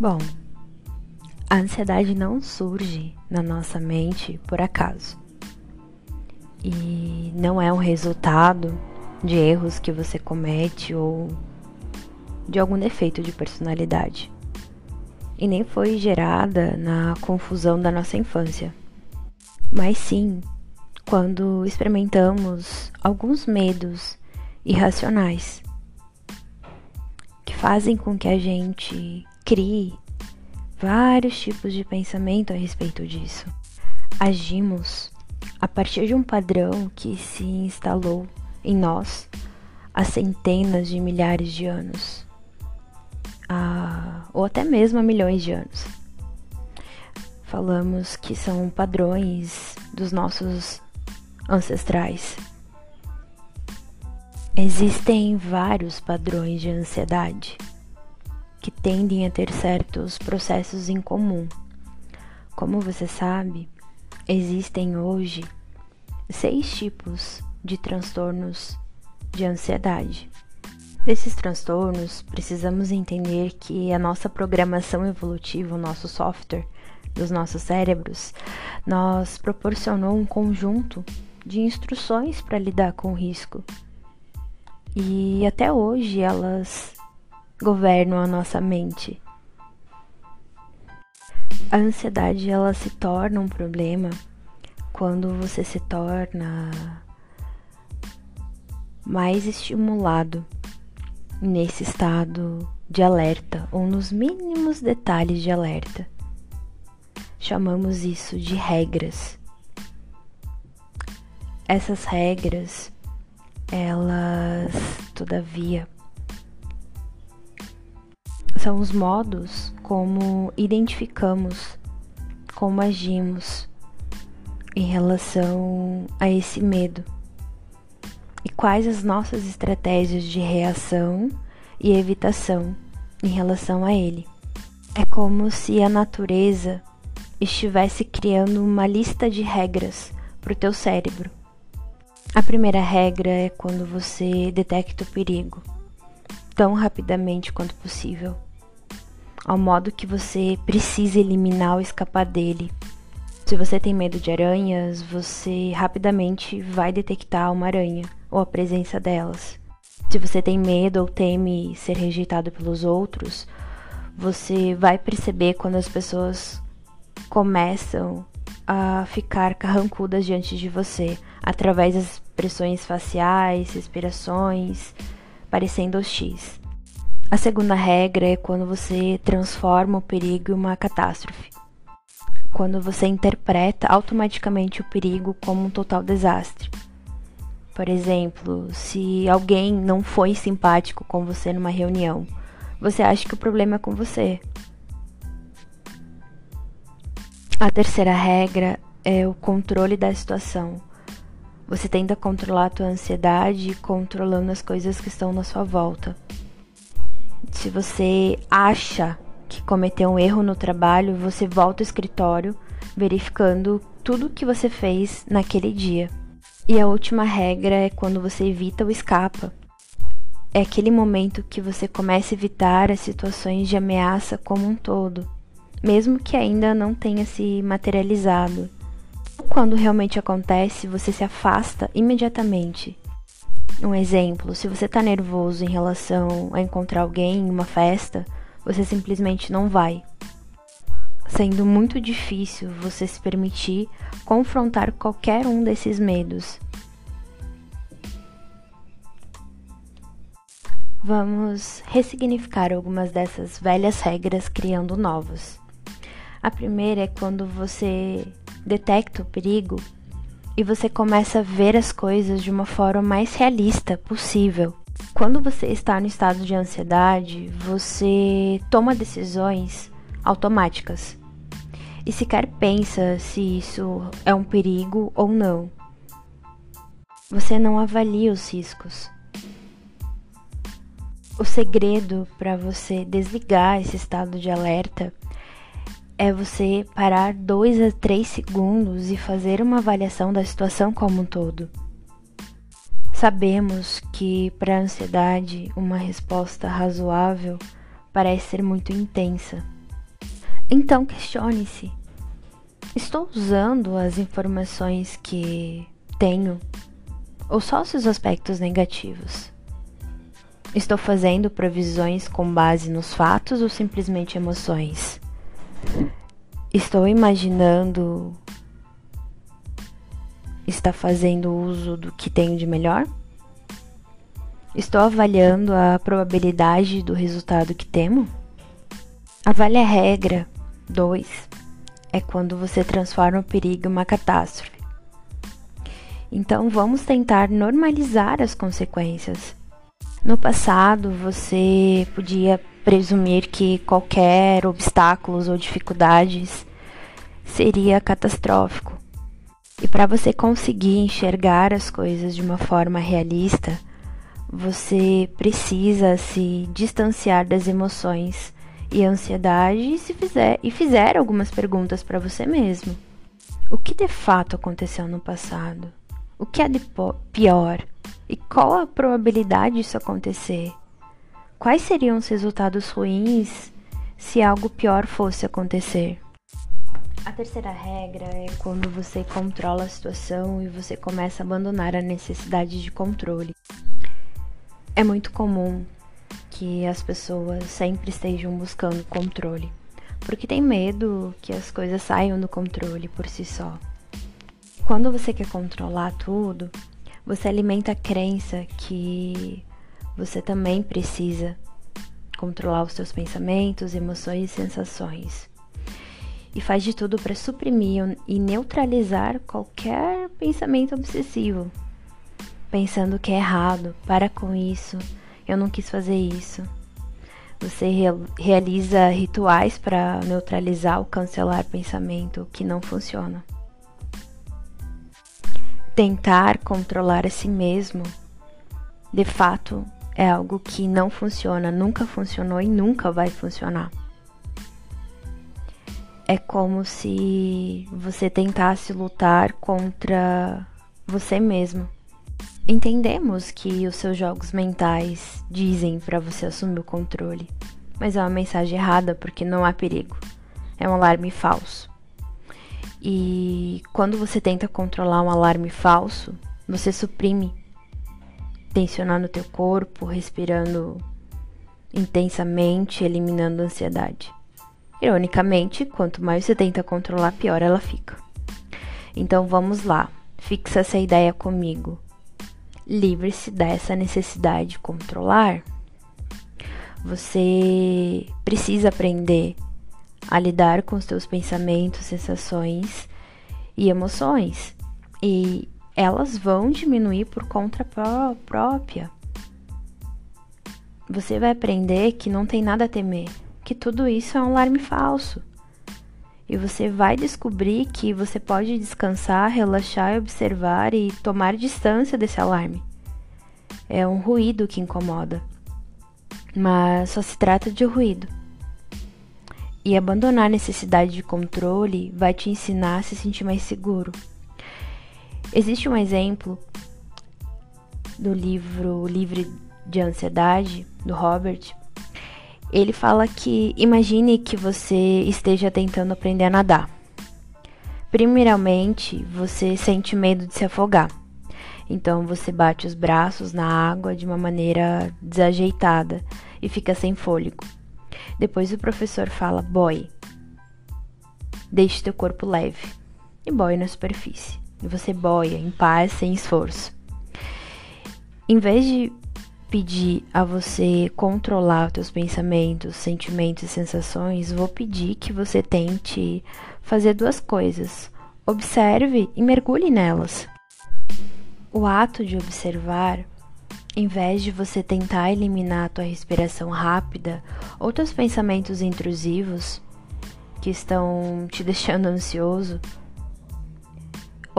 Bom, a ansiedade não surge na nossa mente por acaso. E não é um resultado de erros que você comete ou de algum defeito de personalidade. E nem foi gerada na confusão da nossa infância. Mas sim quando experimentamos alguns medos irracionais que fazem com que a gente crie vários tipos de pensamento a respeito disso. Agimos a partir de um padrão que se instalou em nós há centenas de milhares de anos, ou até mesmo há milhões de anos. Falamos que são padrões dos nossos ancestrais. Existem vários padrões de ansiedade que tendem a ter certos processos em comum. Como você sabe, existem hoje seis tipos de transtornos de ansiedade. Desses transtornos, precisamos entender que a nossa programação evolutiva, o nosso software dos nossos cérebros, nos proporcionou um conjunto de instruções para lidar com o risco. E até hoje elas governam a nossa mente. A ansiedade ela se torna um problema quando você se torna mais estimulado nesse estado de alerta ou nos mínimos detalhes de alerta. Chamamos isso de regras. Essas regras, elas, todavia, são os modos como identificamos, como agimos em relação a esse medo. E quais as nossas estratégias de reação e evitação em relação a ele. É como se a natureza estivesse criando uma lista de regras para o teu cérebro. A primeira regra é quando você detecta o perigo, tão rapidamente quanto possível, ao modo que você precisa eliminar ou escapar dele. Se você tem medo de aranhas, você rapidamente vai detectar uma aranha ou a presença delas. Se você tem medo ou teme ser rejeitado pelos outros, você vai perceber quando as pessoas começam a ficar carrancudas diante de você, através das expressões faciais, respirações, parecendo hostis. A segunda regra é quando você transforma o perigo em uma catástrofe. Quando você interpreta automaticamente o perigo como um total desastre. Por exemplo, se alguém não foi simpático com você numa reunião, você acha que o problema é com você. A terceira regra é o controle da situação. Você tenta controlar a tua ansiedade controlando as coisas que estão na sua volta. Se você acha que cometeu um erro no trabalho, você volta ao escritório verificando tudo o que você fez naquele dia. E a última regra é quando você evita ou escapa. É aquele momento que você começa a evitar as situações de ameaça como um todo mesmo que ainda não tenha se materializado. Quando realmente acontece, você se afasta imediatamente. Um exemplo: se você está nervoso em relação a encontrar alguém em uma festa, você simplesmente não vai. Sendo muito difícil você se permitir confrontar qualquer um desses medos. Vamos ressignificar algumas dessas velhas regras criando novas. A primeira é quando você detecta o perigo e você começa a ver as coisas de uma forma mais realista possível. Quando você está no estado de ansiedade, você toma decisões automáticas e sequer pensa se isso é um perigo ou não. Você não avalia os riscos. O segredo para você desligar esse estado de alerta é você parar dois a três segundos e fazer uma avaliação da situação como um todo. Sabemos que para a ansiedade uma resposta razoável parece ser muito intensa, Então questione-se: estou usando as informações que tenho ou só seus aspectos negativos? Estou fazendo previsões com base nos fatos ou simplesmente emoções? Estou imaginando está fazendo uso do que tenho de melhor? Estou avaliando a probabilidade do resultado que temo? Avalie a regra 2. É quando você transforma o perigo em uma catástrofe. Então vamos tentar normalizar as consequências. No passado, você podia presumir que qualquer obstáculos ou dificuldades seria catastrófico. E para você conseguir enxergar as coisas de uma forma realista, você precisa se distanciar das emoções e ansiedade e se fizer e fizer algumas perguntas para você mesmo. O que de fato aconteceu no passado? O que é de pior? E qual a probabilidade disso acontecer? Quais seriam os resultados ruins se algo pior fosse acontecer? A terceira regra é quando você controla a situação e você começa a abandonar a necessidade de controle. É muito comum que as pessoas sempre estejam buscando controle, porque tem medo que as coisas saiam do controle por si só. Quando você quer controlar tudo, você alimenta a crença que você também precisa controlar os seus pensamentos, emoções e sensações e faz de tudo para suprimir e neutralizar qualquer pensamento obsessivo, pensando que é errado, para com isso, eu não quis fazer isso. Você re realiza rituais para neutralizar ou cancelar pensamento que não funciona. Tentar controlar a si mesmo, de fato, é algo que não funciona, nunca funcionou e nunca vai funcionar é como se você tentasse lutar contra você mesmo. Entendemos que os seus jogos mentais dizem para você assumir o controle, mas é uma mensagem errada porque não há perigo. É um alarme falso. E quando você tenta controlar um alarme falso, você suprime, tensionando teu corpo, respirando intensamente, eliminando a ansiedade. Ironicamente, quanto mais você tenta controlar, pior ela fica. Então vamos lá, fixa essa ideia comigo. Livre-se dessa necessidade de controlar. Você precisa aprender a lidar com os seus pensamentos, sensações e emoções. E elas vão diminuir por conta própria. Você vai aprender que não tem nada a temer que tudo isso é um alarme falso. E você vai descobrir que você pode descansar, relaxar e observar e tomar distância desse alarme. É um ruído que incomoda, mas só se trata de ruído. E abandonar a necessidade de controle vai te ensinar a se sentir mais seguro. Existe um exemplo do livro Livre de Ansiedade, do Robert, ele fala que imagine que você esteja tentando aprender a nadar. Primeiramente, você sente medo de se afogar. Então você bate os braços na água de uma maneira desajeitada e fica sem fôlego. Depois o professor fala: "Boy, deixe teu corpo leve" e boia na superfície. Você boia em paz, sem esforço. Em vez de pedir a você controlar teus pensamentos, sentimentos e sensações, vou pedir que você tente fazer duas coisas. Observe e mergulhe nelas. O ato de observar, em vez de você tentar eliminar a tua respiração rápida ou teus pensamentos intrusivos que estão te deixando ansioso,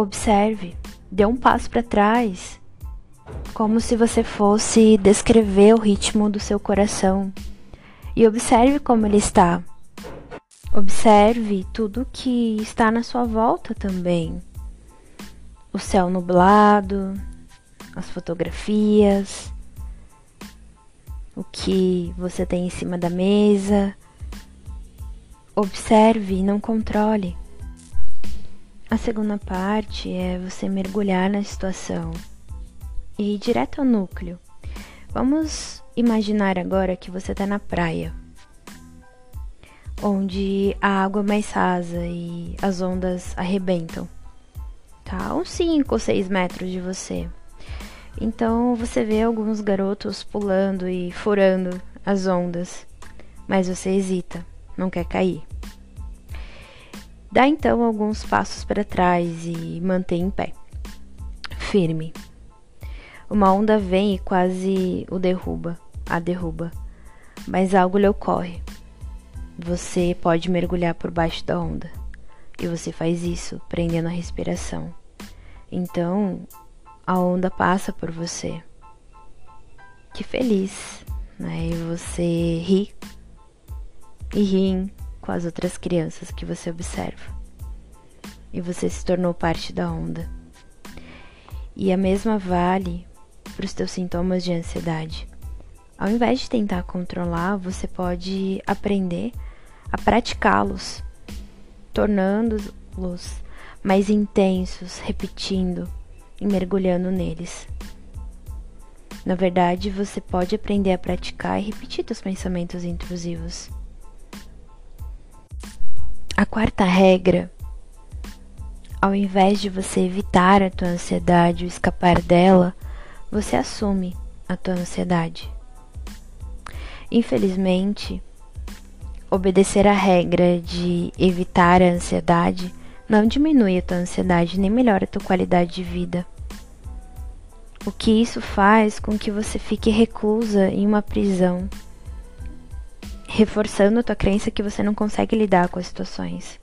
observe, dê um passo para trás como se você fosse descrever o ritmo do seu coração. E observe como ele está. Observe tudo que está na sua volta também. O céu nublado, as fotografias, o que você tem em cima da mesa, observe e não controle. A segunda parte é você mergulhar na situação e ir direto ao núcleo. Vamos imaginar agora que você está na praia, onde a água é mais rasa e as ondas arrebentam, tá? Uns 5 ou 6 metros de você. Então você vê alguns garotos pulando e furando as ondas, mas você hesita, não quer cair. Dá então alguns passos para trás e mantém em pé, firme. Uma onda vem e quase o derruba, a derruba, mas algo lhe ocorre. Você pode mergulhar por baixo da onda, e você faz isso prendendo a respiração. Então, a onda passa por você. Que feliz, né? E você ri e ri com as outras crianças que você observa. E você se tornou parte da onda. E a mesma vale para os teus sintomas de ansiedade. Ao invés de tentar controlar, você pode aprender a praticá-los, tornando-los mais intensos, repetindo e mergulhando neles. Na verdade, você pode aprender a praticar e repetir seus pensamentos intrusivos. A quarta regra, ao invés de você evitar a tua ansiedade ou escapar dela, você assume a tua ansiedade. Infelizmente, obedecer a regra de evitar a ansiedade não diminui a tua ansiedade nem melhora a tua qualidade de vida. O que isso faz com que você fique reclusa em uma prisão reforçando a tua crença que você não consegue lidar com as situações.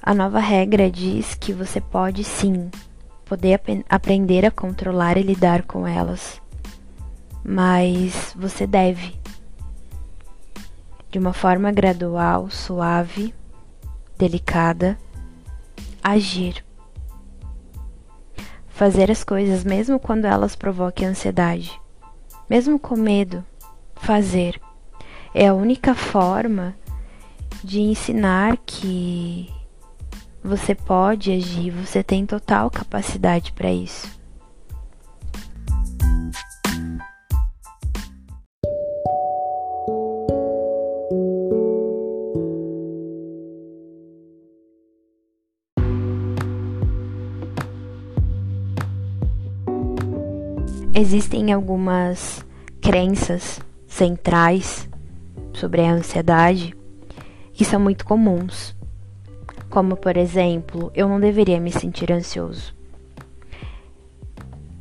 A nova regra diz que você pode sim poder ap aprender a controlar e lidar com elas, mas você deve, de uma forma gradual, suave, delicada, agir. Fazer as coisas mesmo quando elas provoquem ansiedade, mesmo com medo, fazer é a única forma de ensinar que você pode agir, você tem total capacidade para isso. Existem algumas crenças centrais sobre a ansiedade que são muito comuns. Como, por exemplo, eu não deveria me sentir ansioso.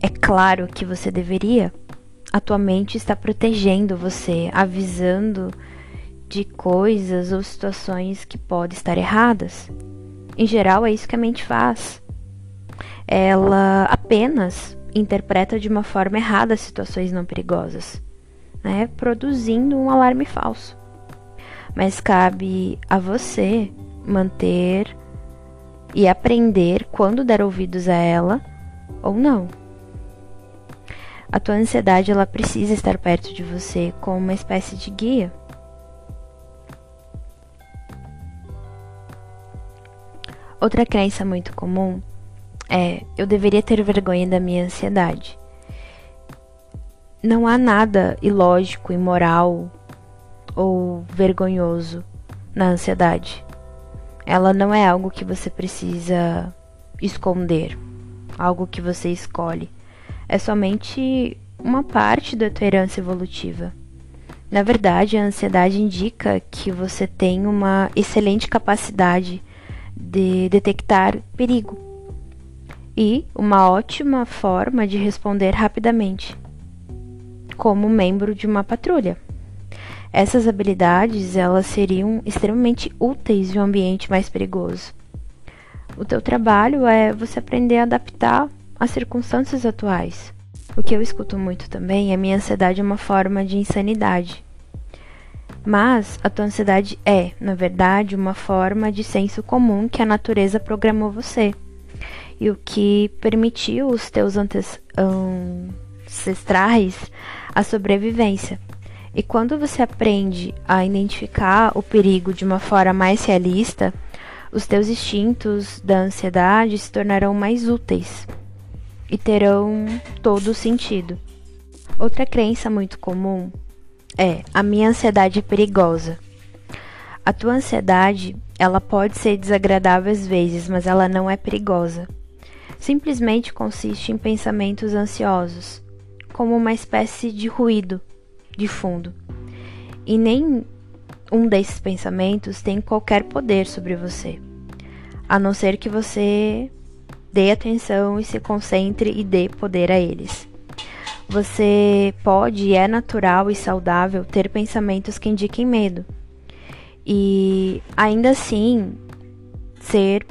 É claro que você deveria. A tua mente está protegendo você, avisando de coisas ou situações que podem estar erradas. Em geral, é isso que a mente faz. Ela apenas interpreta de uma forma errada situações não perigosas né, produzindo um alarme falso. Mas cabe a você manter e aprender quando dar ouvidos a ela ou não. A tua ansiedade ela precisa estar perto de você como uma espécie de guia. Outra crença muito comum é: eu deveria ter vergonha da minha ansiedade não há nada ilógico, imoral ou vergonhoso na ansiedade. Ela não é algo que você precisa esconder, algo que você escolhe. É somente uma parte da tua herança evolutiva. Na verdade, a ansiedade indica que você tem uma excelente capacidade de detectar perigo e uma ótima forma de responder rapidamente como membro de uma patrulha. Essas habilidades elas seriam extremamente úteis em um ambiente mais perigoso. O teu trabalho é você aprender a adaptar às circunstâncias atuais. O que eu escuto muito também é minha ansiedade é uma forma de insanidade. Mas a tua ansiedade é, na verdade, uma forma de senso comum que a natureza programou você. E o que permitiu os teus ancestrais a sobrevivência. E quando você aprende a identificar o perigo de uma forma mais realista, os teus instintos da ansiedade se tornarão mais úteis e terão todo o sentido. Outra crença muito comum é: a minha ansiedade é perigosa. A tua ansiedade, ela pode ser desagradável às vezes, mas ela não é perigosa. Simplesmente consiste em pensamentos ansiosos, como uma espécie de ruído de fundo. E nem um desses pensamentos tem qualquer poder sobre você, a não ser que você dê atenção e se concentre e dê poder a eles. Você pode é natural e saudável ter pensamentos que indiquem medo. E ainda assim ser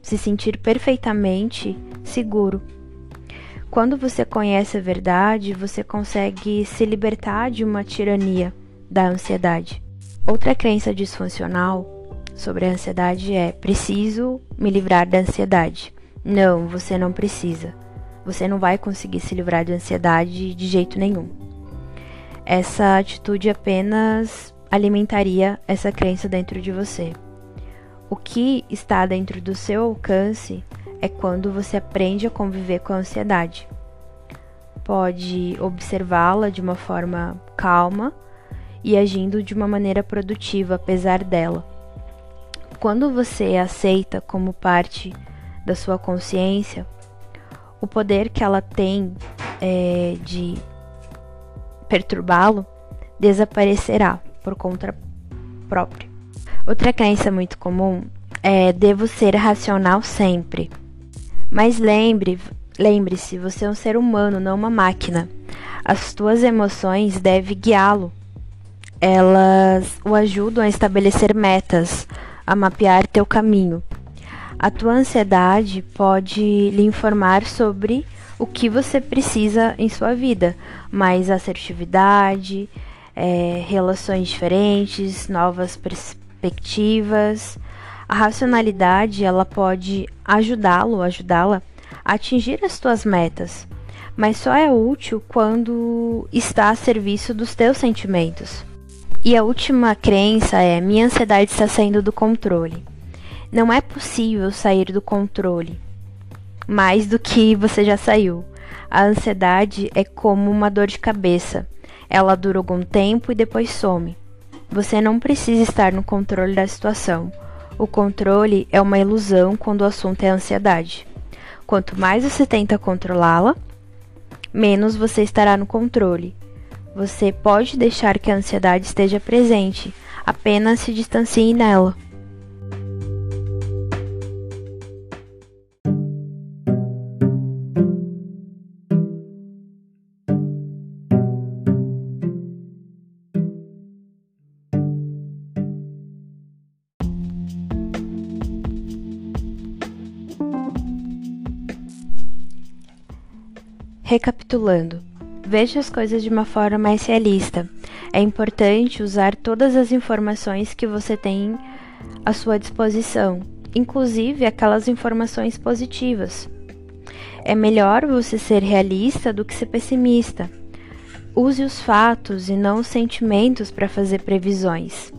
se sentir perfeitamente seguro. Quando você conhece a verdade, você consegue se libertar de uma tirania da ansiedade. Outra crença disfuncional sobre a ansiedade é: preciso me livrar da ansiedade. Não, você não precisa. Você não vai conseguir se livrar da ansiedade de jeito nenhum. Essa atitude apenas alimentaria essa crença dentro de você. O que está dentro do seu alcance é quando você aprende a conviver com a ansiedade. Pode observá-la de uma forma calma e agindo de uma maneira produtiva apesar dela. Quando você aceita como parte da sua consciência, o poder que ela tem é, de perturbá-lo desaparecerá por conta própria. Outra crença muito comum é devo ser racional sempre. Mas lembre, lembre-se, você é um ser humano, não uma máquina. As tuas emoções devem guiá-lo elas o ajudam a estabelecer metas, a mapear teu caminho. A tua ansiedade pode lhe informar sobre o que você precisa em sua vida, mais assertividade, é, relações diferentes, novas perspectivas. A racionalidade ela pode ajudá-lo, ajudá-la a atingir as tuas metas, mas só é útil quando está a serviço dos teus sentimentos. E a última crença é: minha ansiedade está saindo do controle. Não é possível sair do controle mais do que você já saiu. A ansiedade é como uma dor de cabeça. Ela dura algum tempo e depois some. Você não precisa estar no controle da situação. O controle é uma ilusão quando o assunto é ansiedade. Quanto mais você tenta controlá-la, menos você estará no controle. Você pode deixar que a ansiedade esteja presente, apenas se distancie nela. Recapitulando, Veja as coisas de uma forma mais realista. É importante usar todas as informações que você tem à sua disposição, inclusive aquelas informações positivas. É melhor você ser realista do que ser pessimista. Use os fatos e não os sentimentos para fazer previsões.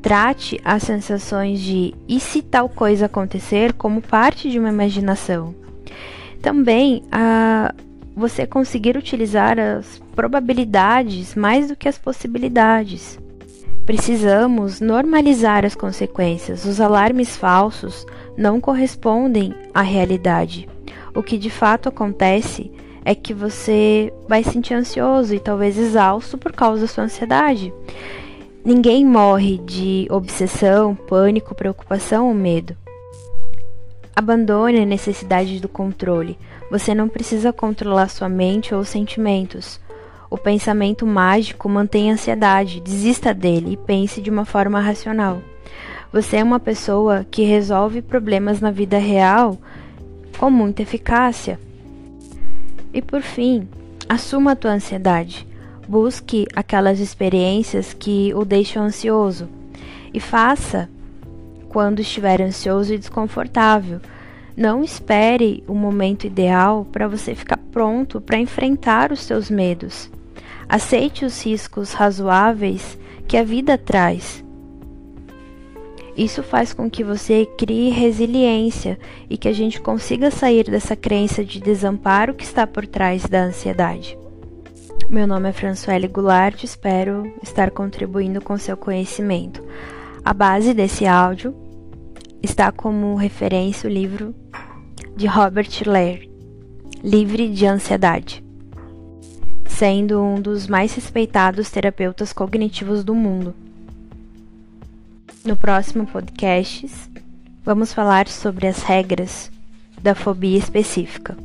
Trate as sensações de e se tal coisa acontecer como parte de uma imaginação. Também a você conseguir utilizar as probabilidades mais do que as possibilidades. Precisamos normalizar as consequências. Os alarmes falsos não correspondem à realidade. O que de fato acontece é que você vai se sentir ansioso e talvez exausto por causa da sua ansiedade. Ninguém morre de obsessão, pânico, preocupação ou medo. Abandone a necessidade do controle. Você não precisa controlar sua mente ou sentimentos. O pensamento mágico mantém a ansiedade, desista dele e pense de uma forma racional. Você é uma pessoa que resolve problemas na vida real com muita eficácia. E por fim, assuma a tua ansiedade. Busque aquelas experiências que o deixam ansioso e faça quando estiver ansioso e desconfortável. Não espere o momento ideal para você ficar pronto para enfrentar os seus medos. Aceite os riscos razoáveis que a vida traz. Isso faz com que você crie resiliência e que a gente consiga sair dessa crença de desamparo que está por trás da ansiedade. Meu nome é Françoele Goulart, espero estar contribuindo com seu conhecimento. A base desse áudio está como referência o livro de Robert Lair, Livre de Ansiedade, sendo um dos mais respeitados terapeutas cognitivos do mundo. No próximo podcast, vamos falar sobre as regras da fobia específica.